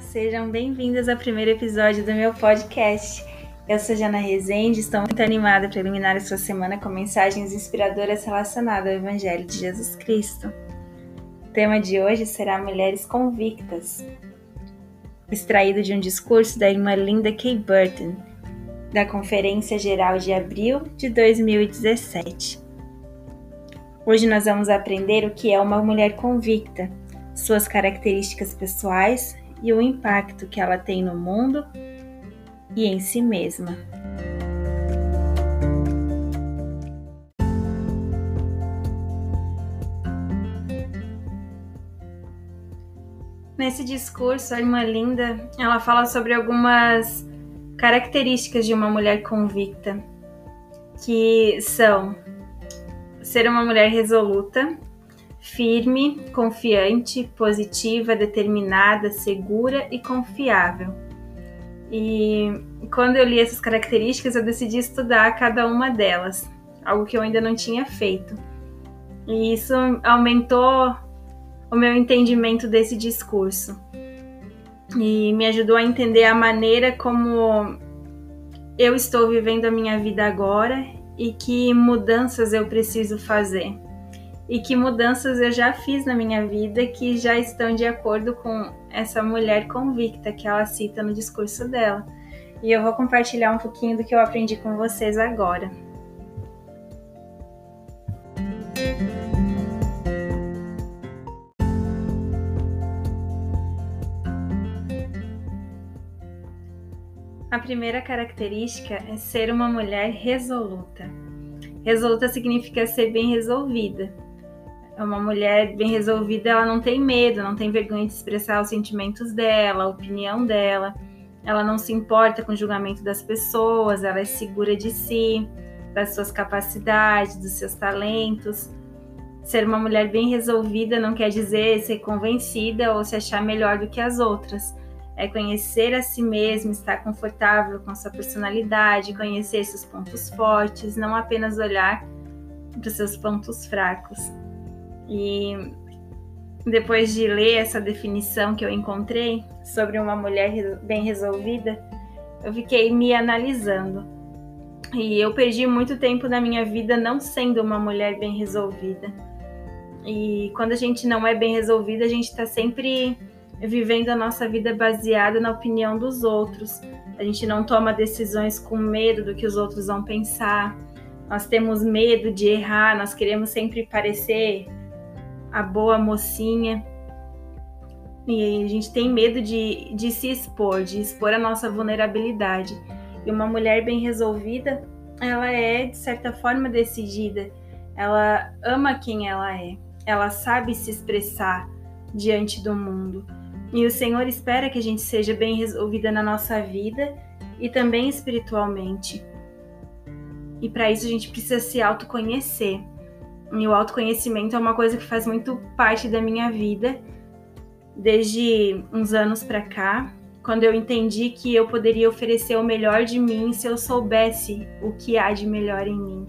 Sejam bem-vindas ao primeiro episódio do meu podcast. Eu sou Jana Rezende, estou muito animada para iluminar a sua semana com mensagens inspiradoras relacionadas ao Evangelho de Jesus Cristo. O tema de hoje será Mulheres Convictas, extraído de um discurso da irmã Linda K. Burton, da Conferência Geral de abril de 2017. Hoje nós vamos aprender o que é uma mulher convicta suas características pessoais e o impacto que ela tem no mundo e em si mesma. Nesse discurso, a irmã Linda, ela fala sobre algumas características de uma mulher convicta, que são ser uma mulher resoluta, firme, confiante, positiva, determinada, segura e confiável. E quando eu li essas características, eu decidi estudar cada uma delas, algo que eu ainda não tinha feito. E isso aumentou o meu entendimento desse discurso e me ajudou a entender a maneira como eu estou vivendo a minha vida agora e que mudanças eu preciso fazer e que mudanças eu já fiz na minha vida que já estão de acordo com essa mulher convicta que ela cita no discurso dela. E eu vou compartilhar um pouquinho do que eu aprendi com vocês agora. A primeira característica é ser uma mulher resoluta. Resoluta significa ser bem resolvida, é uma mulher bem resolvida, ela não tem medo, não tem vergonha de expressar os sentimentos dela, a opinião dela. Ela não se importa com o julgamento das pessoas, ela é segura de si, das suas capacidades, dos seus talentos. Ser uma mulher bem resolvida não quer dizer ser convencida ou se achar melhor do que as outras. É conhecer a si mesma, estar confortável com sua personalidade, conhecer seus pontos fortes, não apenas olhar para os seus pontos fracos. E depois de ler essa definição que eu encontrei sobre uma mulher bem resolvida, eu fiquei me analisando. E eu perdi muito tempo na minha vida não sendo uma mulher bem resolvida. E quando a gente não é bem resolvida, a gente está sempre vivendo a nossa vida baseada na opinião dos outros. A gente não toma decisões com medo do que os outros vão pensar. Nós temos medo de errar, nós queremos sempre parecer a boa mocinha. E a gente tem medo de, de se expor, de expor a nossa vulnerabilidade. E uma mulher bem resolvida, ela é, de certa forma, decidida. Ela ama quem ela é. Ela sabe se expressar diante do mundo. E o Senhor espera que a gente seja bem resolvida na nossa vida e também espiritualmente. E para isso a gente precisa se autoconhecer. E o autoconhecimento é uma coisa que faz muito parte da minha vida desde uns anos para cá, quando eu entendi que eu poderia oferecer o melhor de mim se eu soubesse o que há de melhor em mim.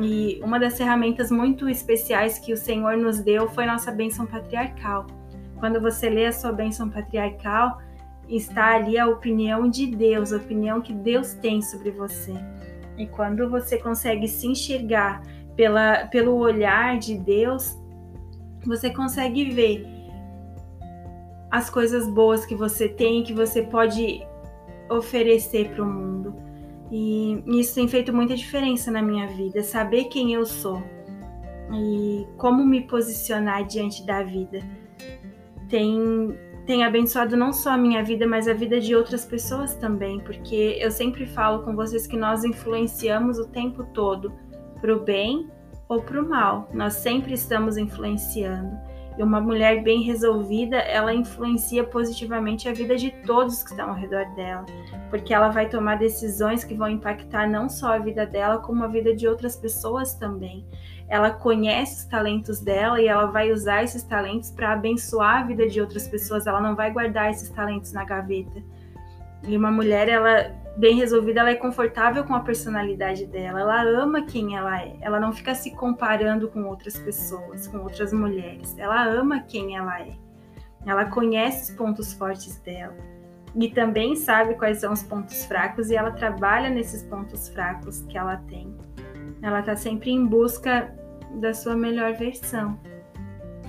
E uma das ferramentas muito especiais que o Senhor nos deu foi nossa bênção patriarcal. Quando você lê a sua bênção patriarcal, está ali a opinião de Deus, a opinião que Deus tem sobre você. E quando você consegue se enxergar pela, pelo olhar de Deus, você consegue ver as coisas boas que você tem, que você pode oferecer para o mundo. E isso tem feito muita diferença na minha vida, saber quem eu sou e como me posicionar diante da vida. Tem, tem abençoado não só a minha vida, mas a vida de outras pessoas também, porque eu sempre falo com vocês que nós influenciamos o tempo todo para o bem ou para o mal. Nós sempre estamos influenciando. E uma mulher bem resolvida, ela influencia positivamente a vida de todos que estão ao redor dela, porque ela vai tomar decisões que vão impactar não só a vida dela, como a vida de outras pessoas também. Ela conhece os talentos dela e ela vai usar esses talentos para abençoar a vida de outras pessoas. Ela não vai guardar esses talentos na gaveta. E uma mulher, ela bem resolvida, ela é confortável com a personalidade dela, ela ama quem ela é, ela não fica se comparando com outras pessoas, com outras mulheres, ela ama quem ela é. Ela conhece os pontos fortes dela e também sabe quais são os pontos fracos e ela trabalha nesses pontos fracos que ela tem. Ela está sempre em busca da sua melhor versão.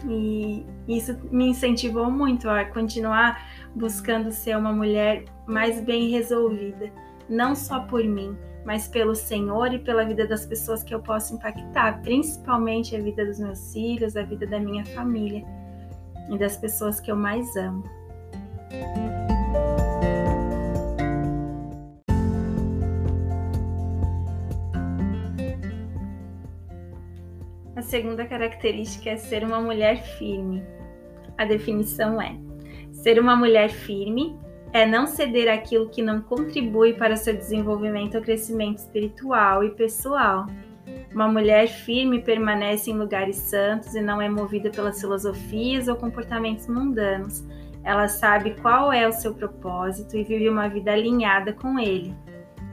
E isso me incentivou muito a continuar buscando ser uma mulher mais bem resolvida, não só por mim, mas pelo Senhor e pela vida das pessoas que eu posso impactar, principalmente a vida dos meus filhos, a vida da minha família e das pessoas que eu mais amo. A segunda característica é ser uma mulher firme. A definição é: ser uma mulher firme é não ceder aquilo que não contribui para seu desenvolvimento ou crescimento espiritual e pessoal. Uma mulher firme permanece em lugares santos e não é movida pelas filosofias ou comportamentos mundanos. Ela sabe qual é o seu propósito e vive uma vida alinhada com ele.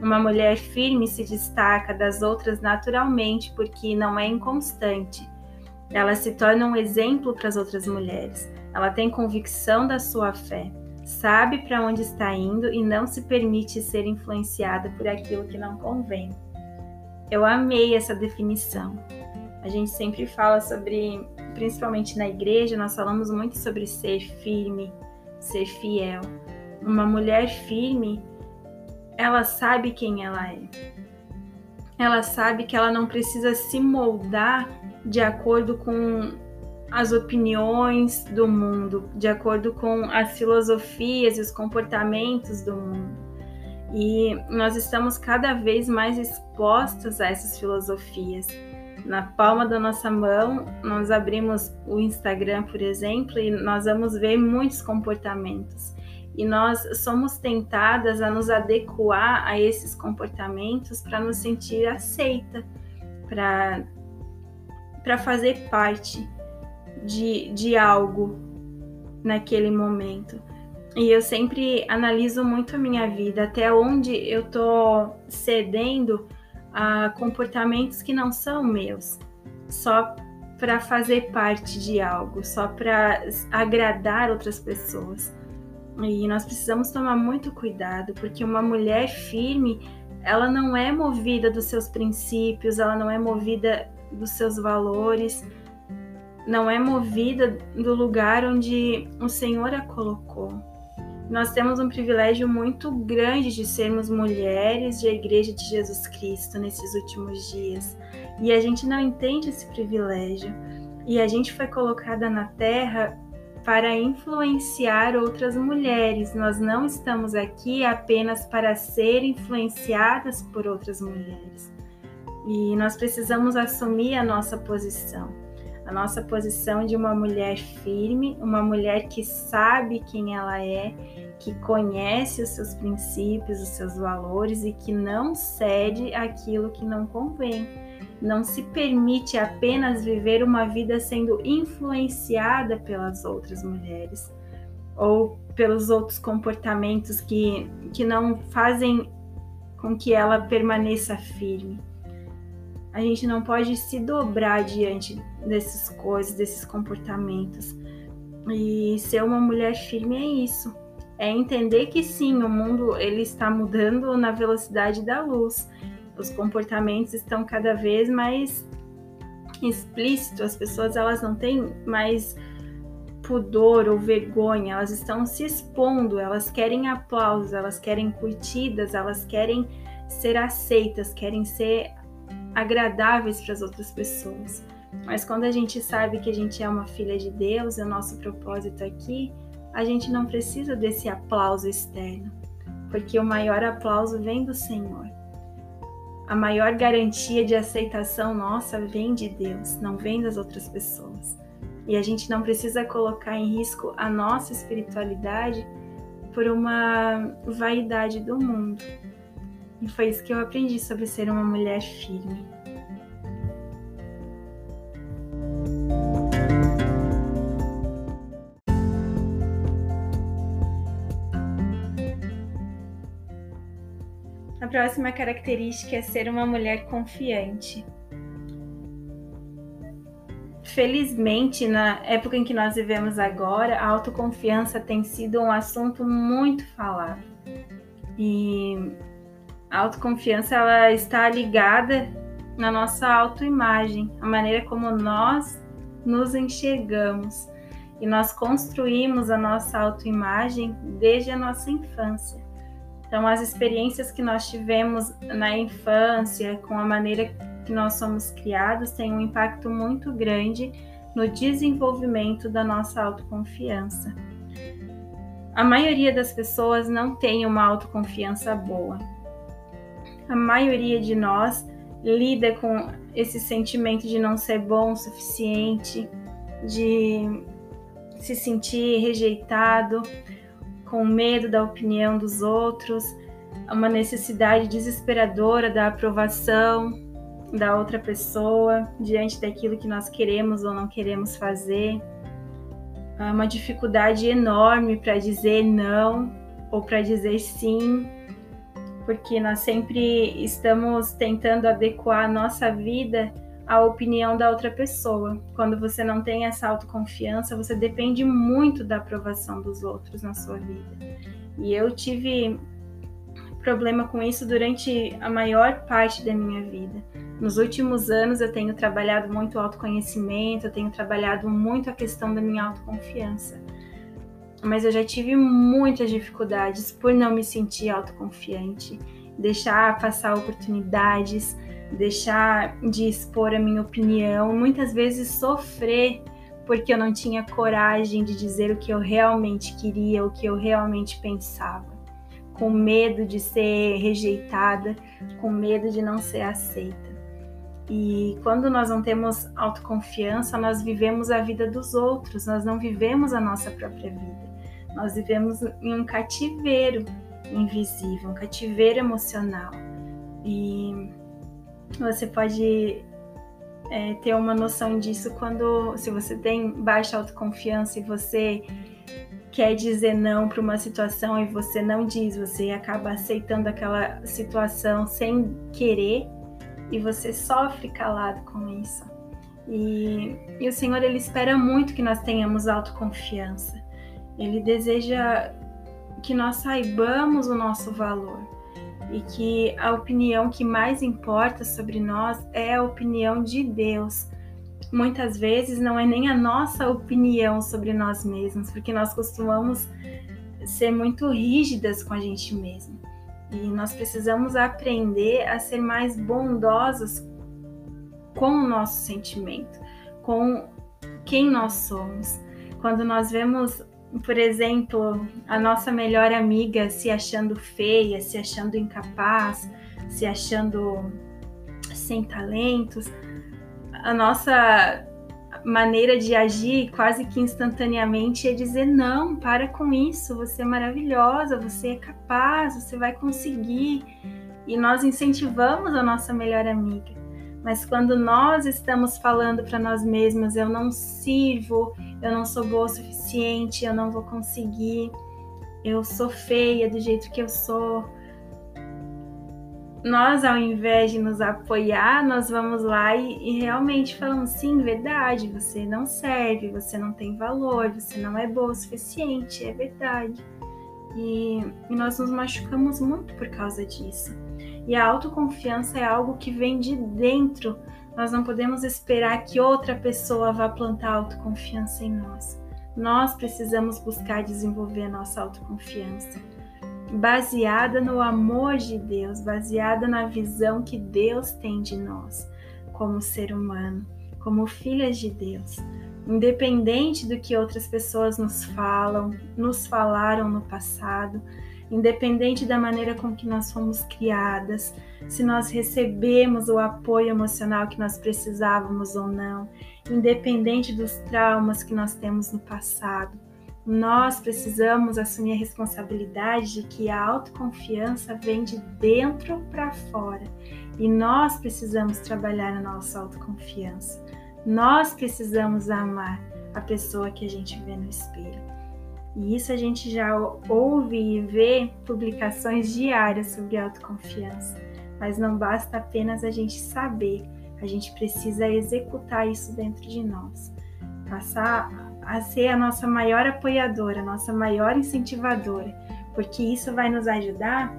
Uma mulher firme se destaca das outras naturalmente porque não é inconstante. Ela se torna um exemplo para as outras mulheres. Ela tem convicção da sua fé, sabe para onde está indo e não se permite ser influenciada por aquilo que não convém. Eu amei essa definição. A gente sempre fala sobre, principalmente na igreja, nós falamos muito sobre ser firme, ser fiel. Uma mulher firme, ela sabe quem ela é. Ela sabe que ela não precisa se moldar de acordo com as opiniões do mundo, de acordo com as filosofias e os comportamentos do mundo. E nós estamos cada vez mais expostos a essas filosofias. Na palma da nossa mão, nós abrimos o Instagram, por exemplo, e nós vamos ver muitos comportamentos. E nós somos tentadas a nos adequar a esses comportamentos para nos sentir aceita, para fazer parte de, de algo naquele momento. E eu sempre analiso muito a minha vida, até onde eu tô cedendo a comportamentos que não são meus, só para fazer parte de algo, só para agradar outras pessoas. E nós precisamos tomar muito cuidado, porque uma mulher firme, ela não é movida dos seus princípios, ela não é movida dos seus valores, não é movida do lugar onde o Senhor a colocou. Nós temos um privilégio muito grande de sermos mulheres de Igreja de Jesus Cristo nesses últimos dias. E a gente não entende esse privilégio. E a gente foi colocada na terra para influenciar outras mulheres. Nós não estamos aqui apenas para ser influenciadas por outras mulheres. E nós precisamos assumir a nossa posição a nossa posição de uma mulher firme, uma mulher que sabe quem ela é, que conhece os seus princípios, os seus valores e que não cede aquilo que não convém. Não se permite apenas viver uma vida sendo influenciada pelas outras mulheres ou pelos outros comportamentos que, que não fazem com que ela permaneça firme. A gente não pode se dobrar diante dessas coisas, desses comportamentos. E ser uma mulher firme é isso. É entender que sim, o mundo ele está mudando na velocidade da luz. Os comportamentos estão cada vez mais explícitos. As pessoas elas não têm mais pudor ou vergonha, elas estão se expondo, elas querem aplausos, elas querem curtidas, elas querem ser aceitas, querem ser agradáveis para as outras pessoas. Mas quando a gente sabe que a gente é uma filha de Deus, é o nosso propósito aqui, a gente não precisa desse aplauso externo, porque o maior aplauso vem do Senhor. A maior garantia de aceitação nossa vem de Deus, não vem das outras pessoas. E a gente não precisa colocar em risco a nossa espiritualidade por uma vaidade do mundo. E foi isso que eu aprendi sobre ser uma mulher firme. Próxima característica é ser uma mulher confiante. felizmente, na época em que nós vivemos agora, a autoconfiança tem sido um assunto muito falado. E a autoconfiança ela está ligada na nossa autoimagem, a maneira como nós nos enxergamos. E nós construímos a nossa autoimagem desde a nossa infância. Então, as experiências que nós tivemos na infância, com a maneira que nós somos criados, têm um impacto muito grande no desenvolvimento da nossa autoconfiança. A maioria das pessoas não tem uma autoconfiança boa. A maioria de nós lida com esse sentimento de não ser bom o suficiente, de se sentir rejeitado, com medo da opinião dos outros, uma necessidade desesperadora da aprovação da outra pessoa diante daquilo que nós queremos ou não queremos fazer, uma dificuldade enorme para dizer não ou para dizer sim porque nós sempre estamos tentando adequar a nossa vida à opinião da outra pessoa. Quando você não tem essa autoconfiança, você depende muito da aprovação dos outros na sua vida. E eu tive problema com isso durante a maior parte da minha vida. Nos últimos anos eu tenho trabalhado muito o autoconhecimento, eu tenho trabalhado muito a questão da minha autoconfiança mas eu já tive muitas dificuldades por não me sentir autoconfiante, deixar passar oportunidades, deixar de expor a minha opinião, muitas vezes sofrer porque eu não tinha coragem de dizer o que eu realmente queria, o que eu realmente pensava, com medo de ser rejeitada, com medo de não ser aceita. E quando nós não temos autoconfiança, nós vivemos a vida dos outros, nós não vivemos a nossa própria vida. Nós vivemos em um cativeiro invisível, um cativeiro emocional. E você pode é, ter uma noção disso quando, se você tem baixa autoconfiança e você quer dizer não para uma situação e você não diz, você acaba aceitando aquela situação sem querer e você sofre calado com isso. E, e o Senhor ele espera muito que nós tenhamos autoconfiança. Ele deseja que nós saibamos o nosso valor e que a opinião que mais importa sobre nós é a opinião de Deus. Muitas vezes não é nem a nossa opinião sobre nós mesmos, porque nós costumamos ser muito rígidas com a gente mesmo. E nós precisamos aprender a ser mais bondosos com o nosso sentimento, com quem nós somos. Quando nós vemos por exemplo, a nossa melhor amiga se achando feia, se achando incapaz, se achando sem talentos, a nossa maneira de agir quase que instantaneamente é dizer: não, para com isso, você é maravilhosa, você é capaz, você vai conseguir. E nós incentivamos a nossa melhor amiga. Mas quando nós estamos falando para nós mesmas, eu não sirvo, eu não sou boa o suficiente, eu não vou conseguir, eu sou feia do jeito que eu sou. Nós, ao invés de nos apoiar, nós vamos lá e, e realmente falamos: sim, verdade, você não serve, você não tem valor, você não é boa o suficiente, é verdade. E, e nós nos machucamos muito por causa disso. E a autoconfiança é algo que vem de dentro. Nós não podemos esperar que outra pessoa vá plantar autoconfiança em nós. Nós precisamos buscar desenvolver a nossa autoconfiança, baseada no amor de Deus, baseada na visão que Deus tem de nós como ser humano, como filhas de Deus. Independente do que outras pessoas nos falam, nos falaram no passado, independente da maneira com que nós fomos criadas, se nós recebemos o apoio emocional que nós precisávamos ou não, independente dos traumas que nós temos no passado. Nós precisamos assumir a responsabilidade de que a autoconfiança vem de dentro para fora e nós precisamos trabalhar a nossa autoconfiança. Nós precisamos amar a pessoa que a gente vê no espelho. E isso a gente já ouve e vê publicações diárias sobre autoconfiança. Mas não basta apenas a gente saber, A gente precisa executar isso dentro de nós, passar a ser a nossa maior apoiadora, a nossa maior incentivadora, porque isso vai nos ajudar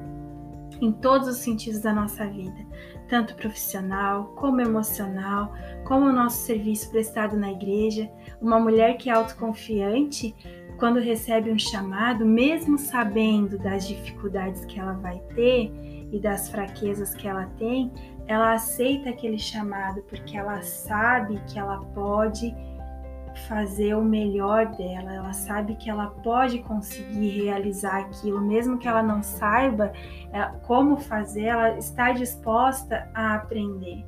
em todos os sentidos da nossa vida, tanto profissional, como emocional, como o nosso serviço prestado na igreja. Uma mulher que é autoconfiante, quando recebe um chamado, mesmo sabendo das dificuldades que ela vai ter e das fraquezas que ela tem, ela aceita aquele chamado porque ela sabe que ela pode fazer o melhor dela, ela sabe que ela pode conseguir realizar aquilo, mesmo que ela não saiba é, como fazer, ela está disposta a aprender.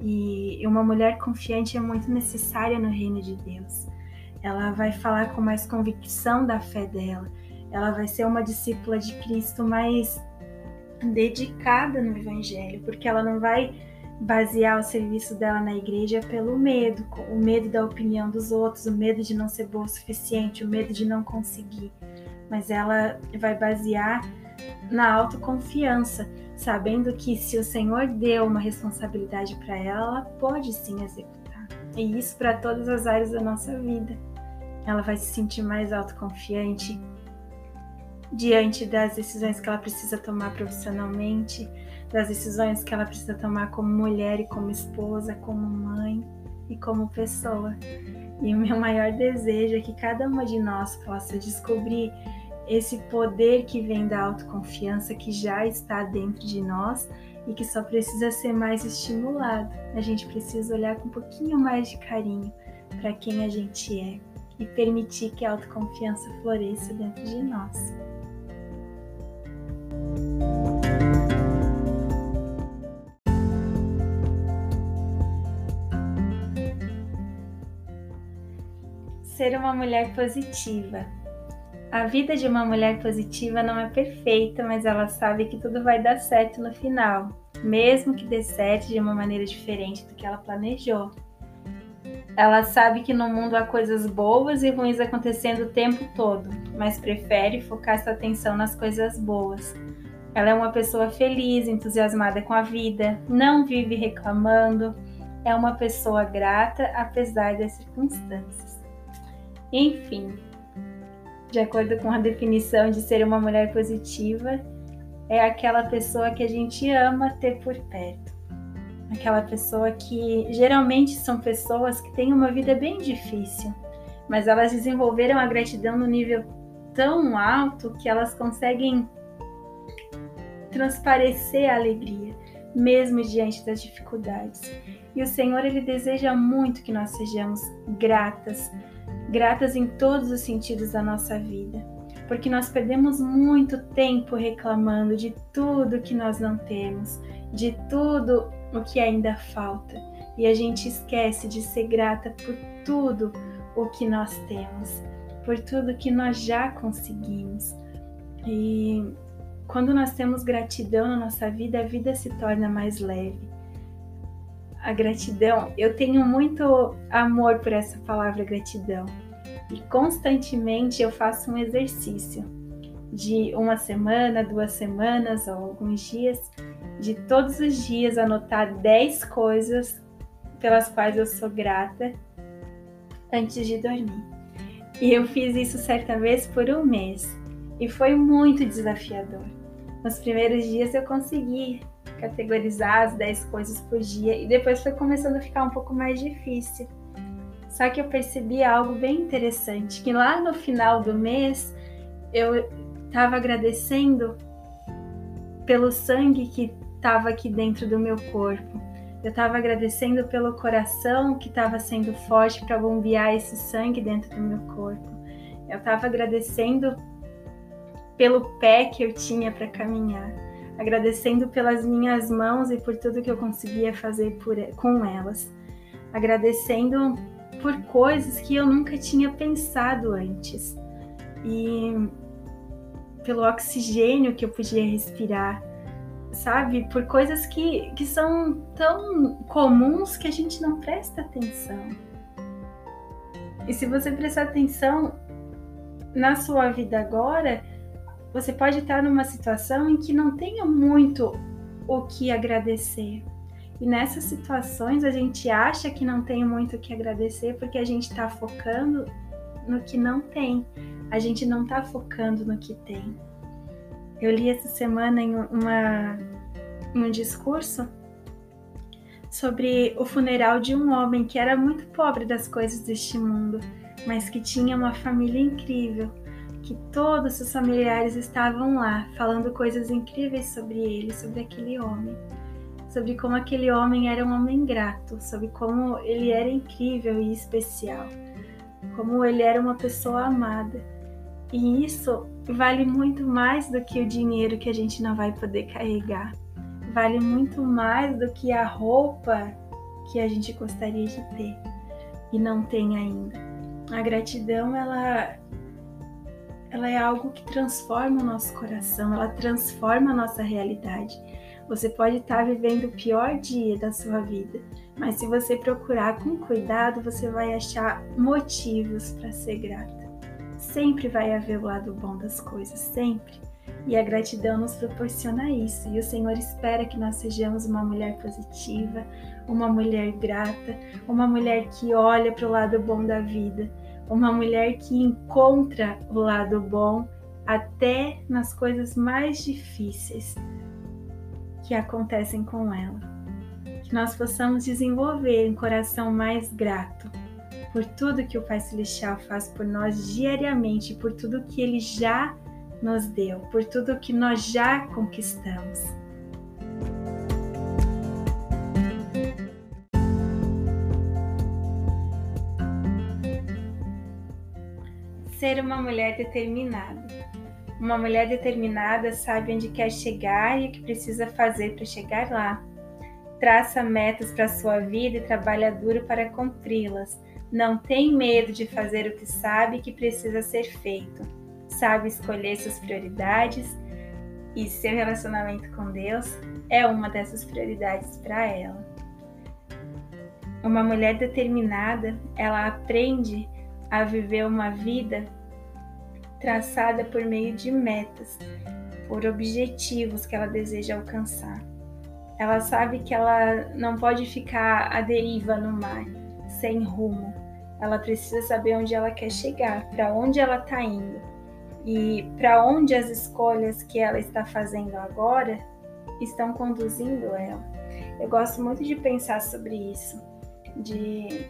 E uma mulher confiante é muito necessária no reino de Deus. Ela vai falar com mais convicção da fé dela, ela vai ser uma discípula de Cristo mais dedicada no Evangelho, porque ela não vai basear o serviço dela na igreja pelo medo, o medo da opinião dos outros, o medo de não ser boa o suficiente, o medo de não conseguir. Mas ela vai basear na autoconfiança, sabendo que se o Senhor deu uma responsabilidade para ela, ela pode sim executar. E isso para todas as áreas da nossa vida. Ela vai se sentir mais autoconfiante diante das decisões que ela precisa tomar profissionalmente, das decisões que ela precisa tomar como mulher e como esposa, como mãe e como pessoa. E o meu maior desejo é que cada uma de nós possa descobrir esse poder que vem da autoconfiança que já está dentro de nós e que só precisa ser mais estimulado. A gente precisa olhar com um pouquinho mais de carinho para quem a gente é e permitir que a autoconfiança floresça dentro de nós. ser uma mulher positiva. A vida de uma mulher positiva não é perfeita, mas ela sabe que tudo vai dar certo no final, mesmo que dê certo de uma maneira diferente do que ela planejou. Ela sabe que no mundo há coisas boas e ruins acontecendo o tempo todo, mas prefere focar sua atenção nas coisas boas. Ela é uma pessoa feliz, entusiasmada com a vida, não vive reclamando, é uma pessoa grata apesar das circunstâncias. Enfim, de acordo com a definição de ser uma mulher positiva, é aquela pessoa que a gente ama ter por perto. Aquela pessoa que geralmente são pessoas que têm uma vida bem difícil, mas elas desenvolveram a gratidão no nível tão alto que elas conseguem transparecer a alegria, mesmo diante das dificuldades. E o Senhor ele deseja muito que nós sejamos gratas gratas em todos os sentidos da nossa vida, porque nós perdemos muito tempo reclamando de tudo que nós não temos, de tudo o que ainda falta, e a gente esquece de ser grata por tudo o que nós temos, por tudo que nós já conseguimos. E quando nós temos gratidão na nossa vida, a vida se torna mais leve a gratidão, eu tenho muito amor por essa palavra gratidão. E constantemente eu faço um exercício de uma semana, duas semanas ou alguns dias, de todos os dias anotar 10 coisas pelas quais eu sou grata antes de dormir. E eu fiz isso certa vez por um mês e foi muito desafiador. Nos primeiros dias eu consegui categorizar as 10 coisas por dia e depois foi começando a ficar um pouco mais difícil. Só que eu percebi algo bem interessante, que lá no final do mês eu estava agradecendo pelo sangue que estava aqui dentro do meu corpo. Eu estava agradecendo pelo coração que estava sendo forte para bombear esse sangue dentro do meu corpo. Eu estava agradecendo pelo pé que eu tinha para caminhar agradecendo pelas minhas mãos e por tudo que eu conseguia fazer por, com elas, agradecendo por coisas que eu nunca tinha pensado antes e pelo oxigênio que eu podia respirar, sabe? Por coisas que, que são tão comuns que a gente não presta atenção. E se você prestar atenção na sua vida agora, você pode estar numa situação em que não tenha muito o que agradecer. E nessas situações a gente acha que não tem muito o que agradecer porque a gente está focando no que não tem, a gente não está focando no que tem. Eu li essa semana em, uma, em um discurso sobre o funeral de um homem que era muito pobre das coisas deste mundo, mas que tinha uma família incrível, que todos os familiares estavam lá falando coisas incríveis sobre ele, sobre aquele homem sobre como aquele homem era um homem grato, sobre como ele era incrível e especial, como ele era uma pessoa amada. E isso vale muito mais do que o dinheiro que a gente não vai poder carregar. Vale muito mais do que a roupa que a gente gostaria de ter e não tem ainda. A gratidão, ela ela é algo que transforma o nosso coração, ela transforma a nossa realidade. Você pode estar vivendo o pior dia da sua vida, mas se você procurar com cuidado, você vai achar motivos para ser grata. Sempre vai haver o lado bom das coisas, sempre. E a gratidão nos proporciona isso. E o Senhor espera que nós sejamos uma mulher positiva, uma mulher grata, uma mulher que olha para o lado bom da vida, uma mulher que encontra o lado bom até nas coisas mais difíceis que acontecem com ela. Que nós possamos desenvolver um coração mais grato por tudo que o Pai Celestial faz por nós diariamente, por tudo que Ele já nos deu, por tudo que nós já conquistamos. Ser uma mulher determinada. Uma mulher determinada sabe onde quer chegar e o que precisa fazer para chegar lá. Traça metas para sua vida e trabalha duro para cumpri-las. Não tem medo de fazer o que sabe que precisa ser feito. Sabe escolher suas prioridades e seu relacionamento com Deus é uma dessas prioridades para ela. Uma mulher determinada, ela aprende a viver uma vida traçada por meio de metas, por objetivos que ela deseja alcançar. Ela sabe que ela não pode ficar à deriva no mar, sem rumo. Ela precisa saber onde ela quer chegar, para onde ela está indo e para onde as escolhas que ela está fazendo agora estão conduzindo ela. Eu gosto muito de pensar sobre isso, de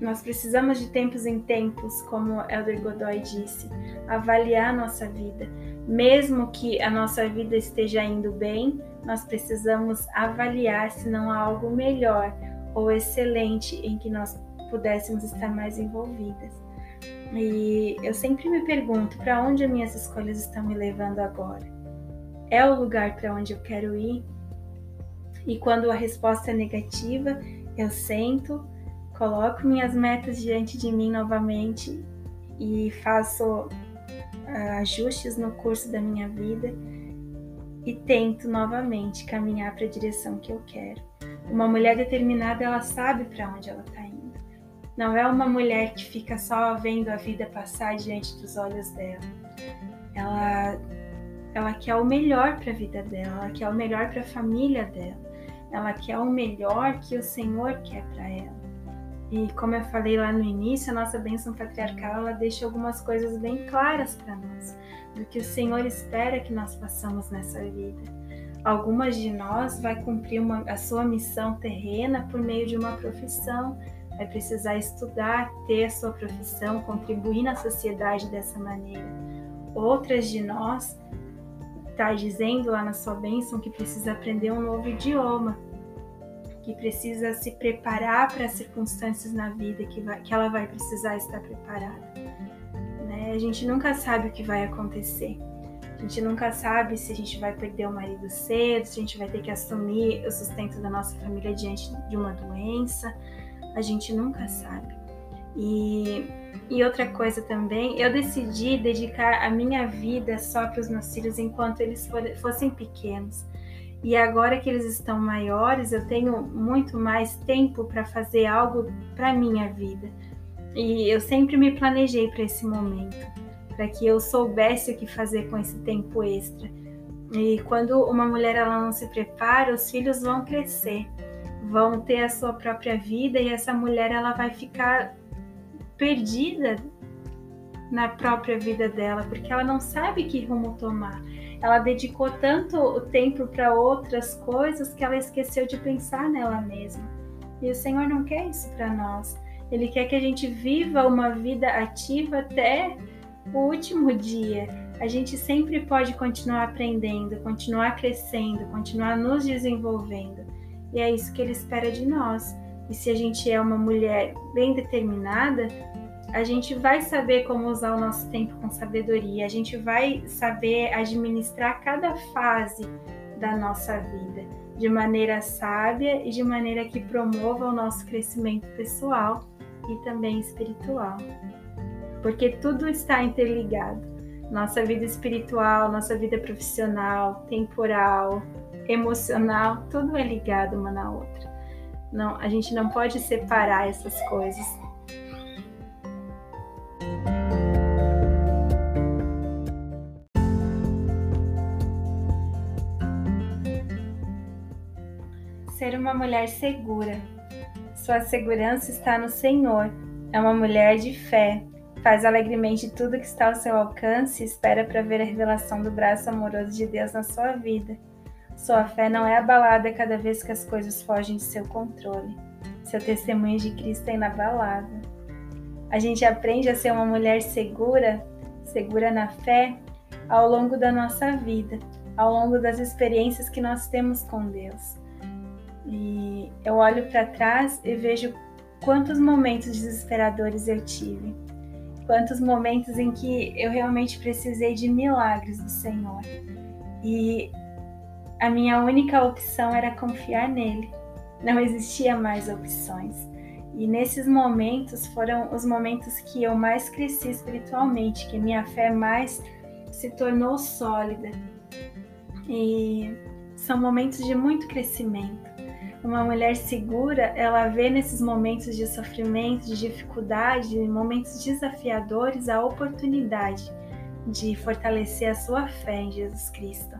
nós precisamos de tempos em tempos, como Elder Godoy disse, avaliar a nossa vida. Mesmo que a nossa vida esteja indo bem, nós precisamos avaliar se não há algo melhor ou excelente em que nós pudéssemos estar mais envolvidas. E eu sempre me pergunto para onde as minhas escolhas estão me levando agora. É o lugar para onde eu quero ir? E quando a resposta é negativa, eu sento, coloco minhas metas diante de mim novamente e faço uh, ajustes no curso da minha vida e tento novamente caminhar para a direção que eu quero. Uma mulher determinada, ela sabe para onde ela está indo. Não é uma mulher que fica só vendo a vida passar diante dos olhos dela. Ela, ela quer o melhor para a vida dela, ela quer o melhor para a família dela, ela quer o melhor que o Senhor quer para ela. E como eu falei lá no início, a nossa bênção patriarcal ela deixa algumas coisas bem claras para nós, do que o Senhor espera que nós façamos nessa vida. Algumas de nós vai cumprir uma, a sua missão terrena por meio de uma profissão, vai precisar estudar, ter a sua profissão, contribuir na sociedade dessa maneira. Outras de nós está dizendo lá na sua bênção que precisa aprender um novo idioma que precisa se preparar para as circunstâncias na vida que, vai, que ela vai precisar estar preparada. Né? A gente nunca sabe o que vai acontecer. A gente nunca sabe se a gente vai perder o marido cedo, se a gente vai ter que assumir o sustento da nossa família diante de uma doença. A gente nunca sabe. E, e outra coisa também, eu decidi dedicar a minha vida só para os meus filhos enquanto eles fossem pequenos e agora que eles estão maiores, eu tenho muito mais tempo para fazer algo para minha vida. E eu sempre me planejei para esse momento, para que eu soubesse o que fazer com esse tempo extra. E quando uma mulher ela não se prepara, os filhos vão crescer, vão ter a sua própria vida e essa mulher ela vai ficar perdida na própria vida dela, porque ela não sabe que rumo tomar. Ela dedicou tanto o tempo para outras coisas que ela esqueceu de pensar nela mesma. E o Senhor não quer isso para nós. Ele quer que a gente viva uma vida ativa até o último dia. A gente sempre pode continuar aprendendo, continuar crescendo, continuar nos desenvolvendo. E é isso que ele espera de nós. E se a gente é uma mulher bem determinada, a gente vai saber como usar o nosso tempo com sabedoria, a gente vai saber administrar cada fase da nossa vida de maneira sábia e de maneira que promova o nosso crescimento pessoal e também espiritual. Porque tudo está interligado. Nossa vida espiritual, nossa vida profissional, temporal, emocional, tudo é ligado uma na outra. Não, a gente não pode separar essas coisas. Uma mulher segura. Sua segurança está no Senhor. É uma mulher de fé. Faz alegremente tudo que está ao seu alcance e espera para ver a revelação do braço amoroso de Deus na sua vida. Sua fé não é abalada cada vez que as coisas fogem de seu controle. Seu testemunho de Cristo é inabalável. A gente aprende a ser uma mulher segura, segura na fé, ao longo da nossa vida, ao longo das experiências que nós temos com Deus. E eu olho para trás e vejo quantos momentos desesperadores eu tive. Quantos momentos em que eu realmente precisei de milagres do Senhor. E a minha única opção era confiar nele. Não existia mais opções. E nesses momentos foram os momentos que eu mais cresci espiritualmente, que minha fé mais se tornou sólida. E são momentos de muito crescimento. Uma mulher segura, ela vê nesses momentos de sofrimento, de dificuldade, momentos desafiadores, a oportunidade de fortalecer a sua fé em Jesus Cristo.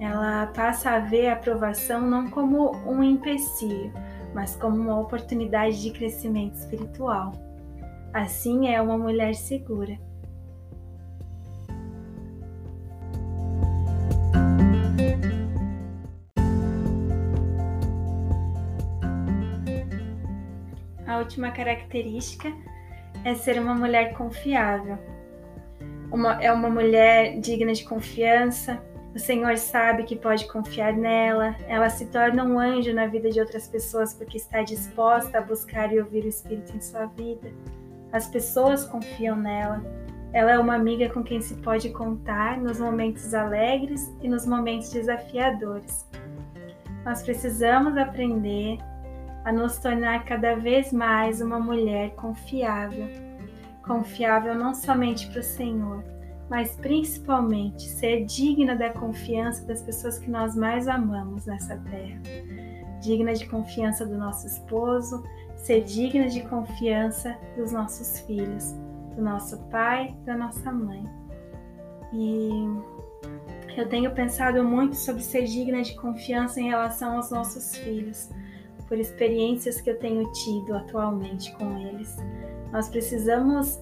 Ela passa a ver a aprovação não como um empecilho, mas como uma oportunidade de crescimento espiritual. Assim é uma mulher segura. A última característica é ser uma mulher confiável. Uma, é uma mulher digna de confiança. O Senhor sabe que pode confiar nela. Ela se torna um anjo na vida de outras pessoas porque está disposta a buscar e ouvir o Espírito em sua vida. As pessoas confiam nela. Ela é uma amiga com quem se pode contar nos momentos alegres e nos momentos desafiadores. Nós precisamos aprender a nos tornar cada vez mais uma mulher confiável. Confiável não somente para o Senhor, mas principalmente ser digna da confiança das pessoas que nós mais amamos nessa terra. Digna de confiança do nosso esposo, ser digna de confiança dos nossos filhos, do nosso pai, da nossa mãe. E eu tenho pensado muito sobre ser digna de confiança em relação aos nossos filhos por experiências que eu tenho tido atualmente com eles. Nós precisamos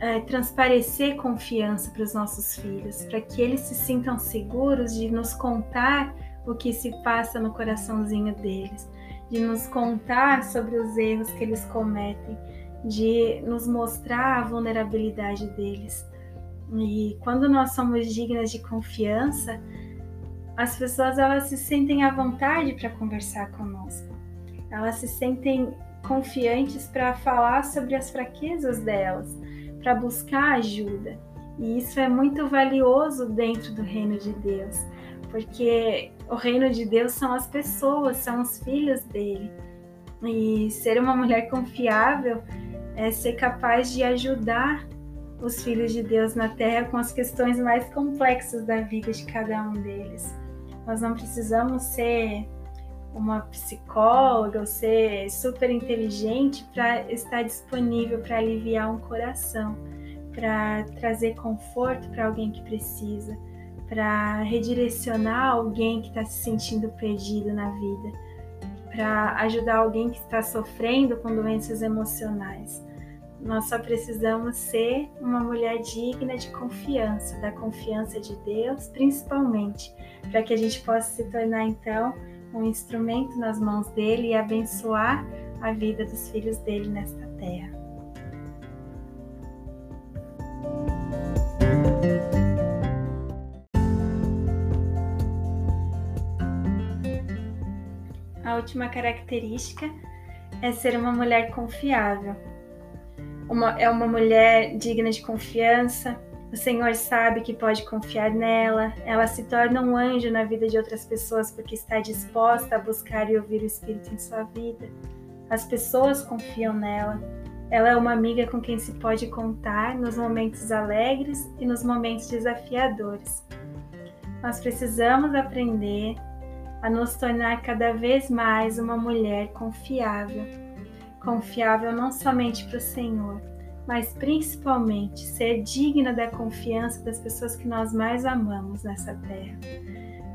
é, transparecer confiança para os nossos filhos, para que eles se sintam seguros de nos contar o que se passa no coraçãozinho deles, de nos contar sobre os erros que eles cometem, de nos mostrar a vulnerabilidade deles. E quando nós somos dignas de confiança, as pessoas elas se sentem à vontade para conversar conosco. Elas se sentem confiantes para falar sobre as fraquezas delas, para buscar ajuda. E isso é muito valioso dentro do reino de Deus, porque o reino de Deus são as pessoas, são os filhos dele. E ser uma mulher confiável é ser capaz de ajudar os filhos de Deus na terra com as questões mais complexas da vida de cada um deles. Nós não precisamos ser uma psicóloga ou ser super inteligente para estar disponível para aliviar um coração, para trazer conforto para alguém que precisa, para redirecionar alguém que está se sentindo perdido na vida, para ajudar alguém que está sofrendo com doenças emocionais. Nós só precisamos ser uma mulher digna de confiança, da confiança de Deus, principalmente, para que a gente possa se tornar então um instrumento nas mãos dele e abençoar a vida dos filhos dele nesta terra. A última característica é ser uma mulher confiável. Uma, é uma mulher digna de confiança, o Senhor sabe que pode confiar nela, ela se torna um anjo na vida de outras pessoas porque está disposta a buscar e ouvir o Espírito em sua vida. As pessoas confiam nela. Ela é uma amiga com quem se pode contar nos momentos alegres e nos momentos desafiadores. Nós precisamos aprender a nos tornar cada vez mais uma mulher confiável. Confiável não somente para o Senhor, mas principalmente ser digna da confiança das pessoas que nós mais amamos nessa terra.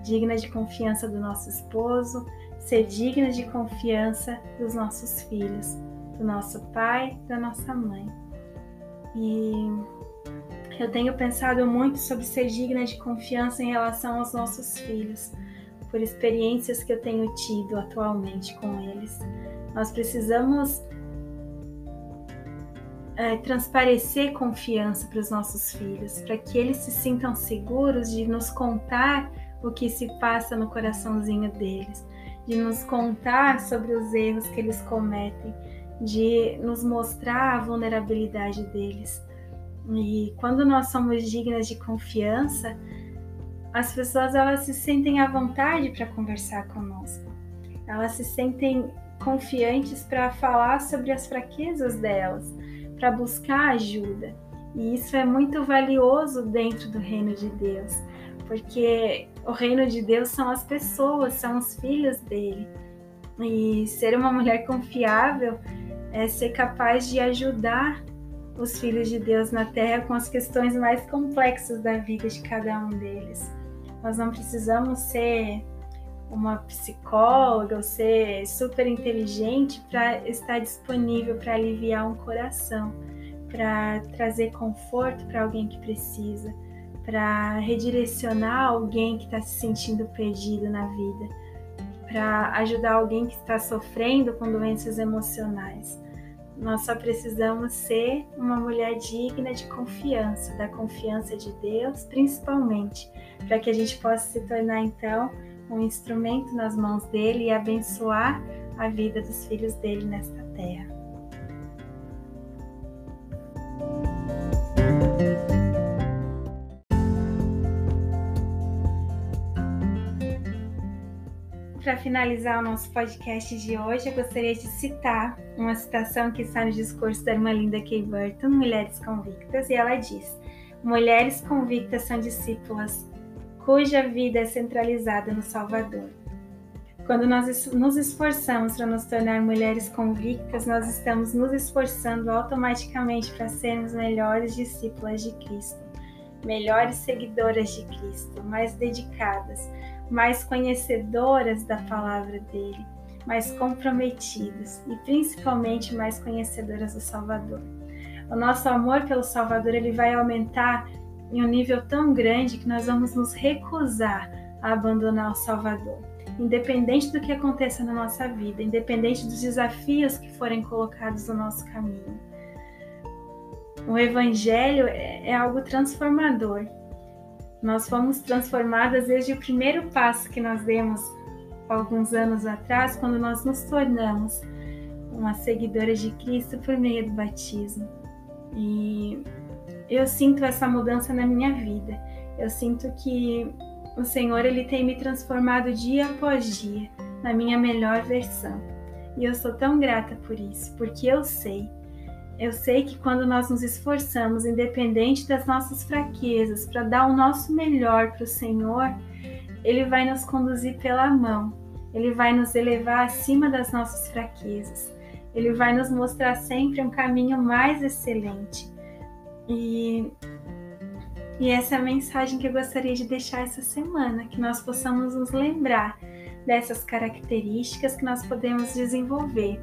Digna de confiança do nosso esposo, ser digna de confiança dos nossos filhos, do nosso pai, da nossa mãe. E eu tenho pensado muito sobre ser digna de confiança em relação aos nossos filhos, por experiências que eu tenho tido atualmente com eles. Nós precisamos é, transparecer confiança para os nossos filhos, para que eles se sintam seguros de nos contar o que se passa no coraçãozinho deles, de nos contar sobre os erros que eles cometem, de nos mostrar a vulnerabilidade deles. E quando nós somos dignas de confiança, as pessoas elas se sentem à vontade para conversar conosco. Elas se sentem confiantes para falar sobre as fraquezas delas para buscar ajuda. E isso é muito valioso dentro do reino de Deus, porque o reino de Deus são as pessoas, são os filhos dele. E ser uma mulher confiável é ser capaz de ajudar os filhos de Deus na terra com as questões mais complexas da vida de cada um deles. Nós não precisamos ser uma psicóloga ou ser super inteligente para estar disponível para aliviar um coração, para trazer conforto para alguém que precisa, para redirecionar alguém que está se sentindo perdido na vida, para ajudar alguém que está sofrendo com doenças emocionais. Nós só precisamos ser uma mulher digna de confiança, da confiança de Deus, principalmente, para que a gente possa se tornar então um instrumento nas mãos dele e abençoar a vida dos filhos dele nesta terra. Para finalizar o nosso podcast de hoje, eu gostaria de citar uma citação que está no discurso da irmã Linda K. Burton, Mulheres Convictas, e ela diz: Mulheres convictas são discípulas cuja vida é centralizada no Salvador. Quando nós nos esforçamos para nos tornar mulheres convictas, nós estamos nos esforçando automaticamente para sermos melhores discípulas de Cristo, melhores seguidoras de Cristo, mais dedicadas, mais conhecedoras da palavra dele, mais comprometidas e principalmente mais conhecedoras do Salvador. O nosso amor pelo Salvador ele vai aumentar em um nível tão grande que nós vamos nos recusar a abandonar o Salvador, independente do que aconteça na nossa vida, independente dos desafios que forem colocados no nosso caminho. O Evangelho é, é algo transformador. Nós fomos transformadas desde o primeiro passo que nós demos alguns anos atrás, quando nós nos tornamos uma seguidora de Cristo por meio do batismo. E eu sinto essa mudança na minha vida. Eu sinto que o Senhor ele tem me transformado dia após dia na minha melhor versão. E eu sou tão grata por isso, porque eu sei, eu sei que quando nós nos esforçamos, independente das nossas fraquezas, para dar o nosso melhor para o Senhor, Ele vai nos conduzir pela mão, Ele vai nos elevar acima das nossas fraquezas, Ele vai nos mostrar sempre um caminho mais excelente. E E essa é a mensagem que eu gostaria de deixar essa semana, que nós possamos nos lembrar dessas características que nós podemos desenvolver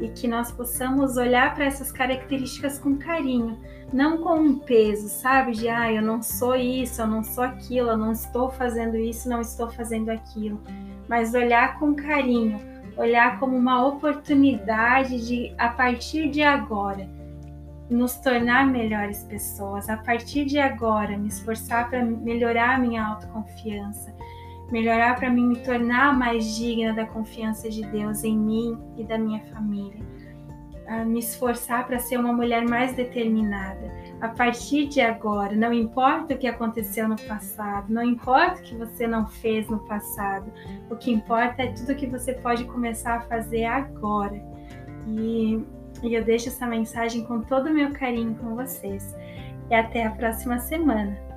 e que nós possamos olhar para essas características com carinho, não com um peso, sabe? De ah, eu não sou isso, eu não sou aquilo, eu não estou fazendo isso, não estou fazendo aquilo, mas olhar com carinho, olhar como uma oportunidade de a partir de agora nos tornar melhores pessoas, a partir de agora me esforçar para melhorar minha autoconfiança, melhorar para mim me tornar mais digna da confiança de Deus em mim e da minha família. A me esforçar para ser uma mulher mais determinada. A partir de agora, não importa o que aconteceu no passado, não importa o que você não fez no passado, o que importa é tudo que você pode começar a fazer agora. E, e eu deixo essa mensagem com todo o meu carinho com vocês. E até a próxima semana.